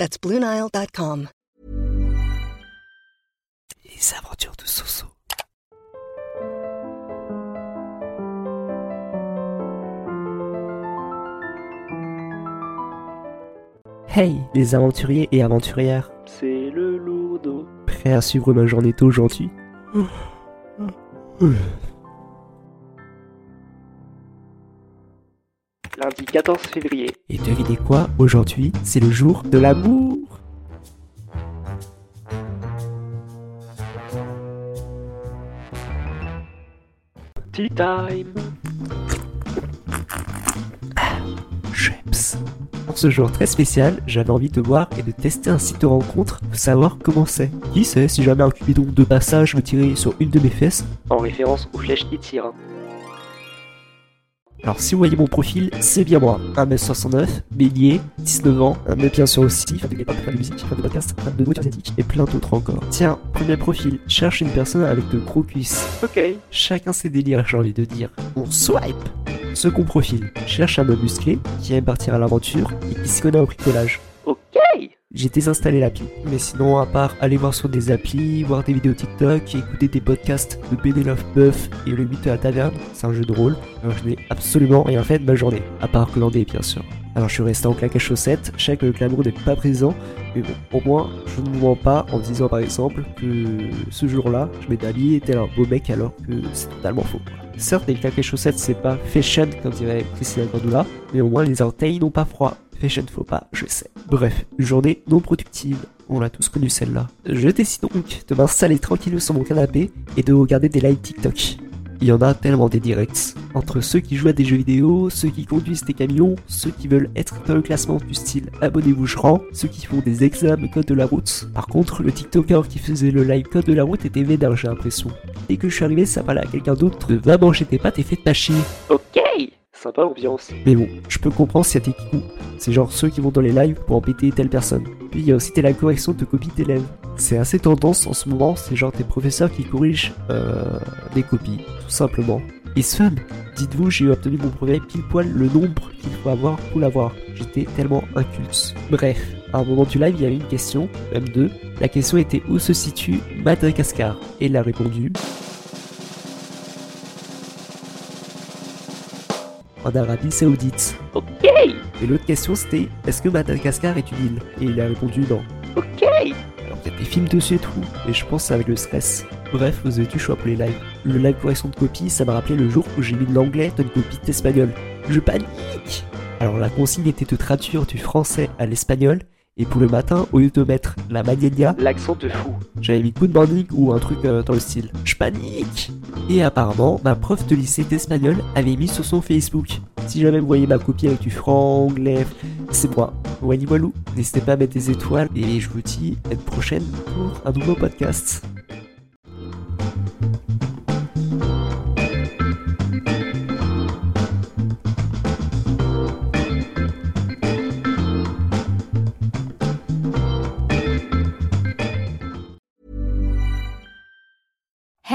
That's BlueNile.com. Les aventures de Soso. Hey, les aventuriers et aventurières, C'est le lourdeau. prêts à suivre ma journée d'aujourd'hui Lundi 14 février. Et devinez quoi Aujourd'hui, c'est le jour de l'amour Tea time. Shreps. Pour ce jour très spécial, j'avais envie de voir et de tester un site de rencontre pour savoir comment c'est. Qui sait si jamais un cupidon de passage me tirait sur une de mes fesses En référence aux flèches qui tirent. Alors si vous voyez mon profil, c'est bien moi. 1m69, bélier, 19 ans, mais bien sûr aussi fan de K-pop, fan de musique, fan de podcast, fan de asiatique et plein d'autres encore. Tiens, premier profil, cherche une personne avec de gros cuisses. Ok. Chacun ses délires, j'ai envie de dire. On swipe Second profil, cherche un homme musclé qui aime partir à l'aventure et qui se connaît au bricolage. Ok. J'ai désinstallé l'appli. Mais sinon, à part aller voir sur des applis, voir des vidéos TikTok écouter des podcasts de Pénélope Buff et le mythe de la taverne, c'est un jeu de rôle, alors je n'ai absolument rien fait de ma journée, à part glander bien sûr. Alors je suis resté en claquage chaussettes, je sais que le glamour n'est pas présent, mais bon, au moins, je ne vous mens pas en disant par exemple que ce jour-là, je m'étais habillé tel un beau mec alors que c'est totalement faux. Certes, les claquets chaussettes, c'est pas fashion comme dirait Christina Cordula, mais au moins les orteils n'ont pas froid. Fashion faux pas, je sais. Bref, journée non productive. On l'a tous connu celle-là. Je décide donc de m'installer tranquillement sur mon canapé et de regarder des lives TikTok. Il y en a tellement des directs. Entre ceux qui jouent à des jeux vidéo, ceux qui conduisent des camions, ceux qui veulent être dans le classement du style abonnez-vous je rends, ceux qui font des examens code de la route. Par contre, le TikToker qui faisait le live code de la route était vénère, j'ai l'impression. Dès que je suis arrivé, ça parlait à quelqu'un d'autre de va manger tes pâtes et fais chier. Ok. Sympa ambiance. Mais bon, je peux comprendre a des kikous. C'est genre ceux qui vont dans les lives pour embêter telle personne. Puis il y a aussi la correction de copies d'élèves. C'est assez tendance en ce moment, c'est genre des professeurs qui corrigent euh, des copies, tout simplement. Et fun Dites-vous, j'ai obtenu mon brevet pile poil le nombre qu'il faut avoir pour l'avoir. J'étais tellement inculte. Bref, à un moment du live, il y avait une question, même deux. La question était où se situe Madagascar? Et il a répondu en Arabie Saoudite. Ok. Et l'autre question c'était est-ce que Madagascar est une île? Et il a répondu non. Ok. Alors il y a des films dessus et tout, et je pense avec le stress. Bref, vous avez du choix pour les lives? Le live correction de copie, ça m'a rappelé le jour où j'ai mis de l'anglais dans une copie d'espagnol. Je panique Alors la consigne était de traduire du français à l'espagnol, et pour le matin, au lieu de mettre la magnania, L'accent te fout. j'avais mis good morning ou un truc euh, dans le style. Je panique Et apparemment, ma prof de lycée d'espagnol avait mis sur son Facebook. Si jamais vous voyez ma copie avec du franc anglais, c'est moi. Wally Walou. N'hésitez pas à mettre des étoiles et je vous dis à une prochaine pour un nouveau podcast.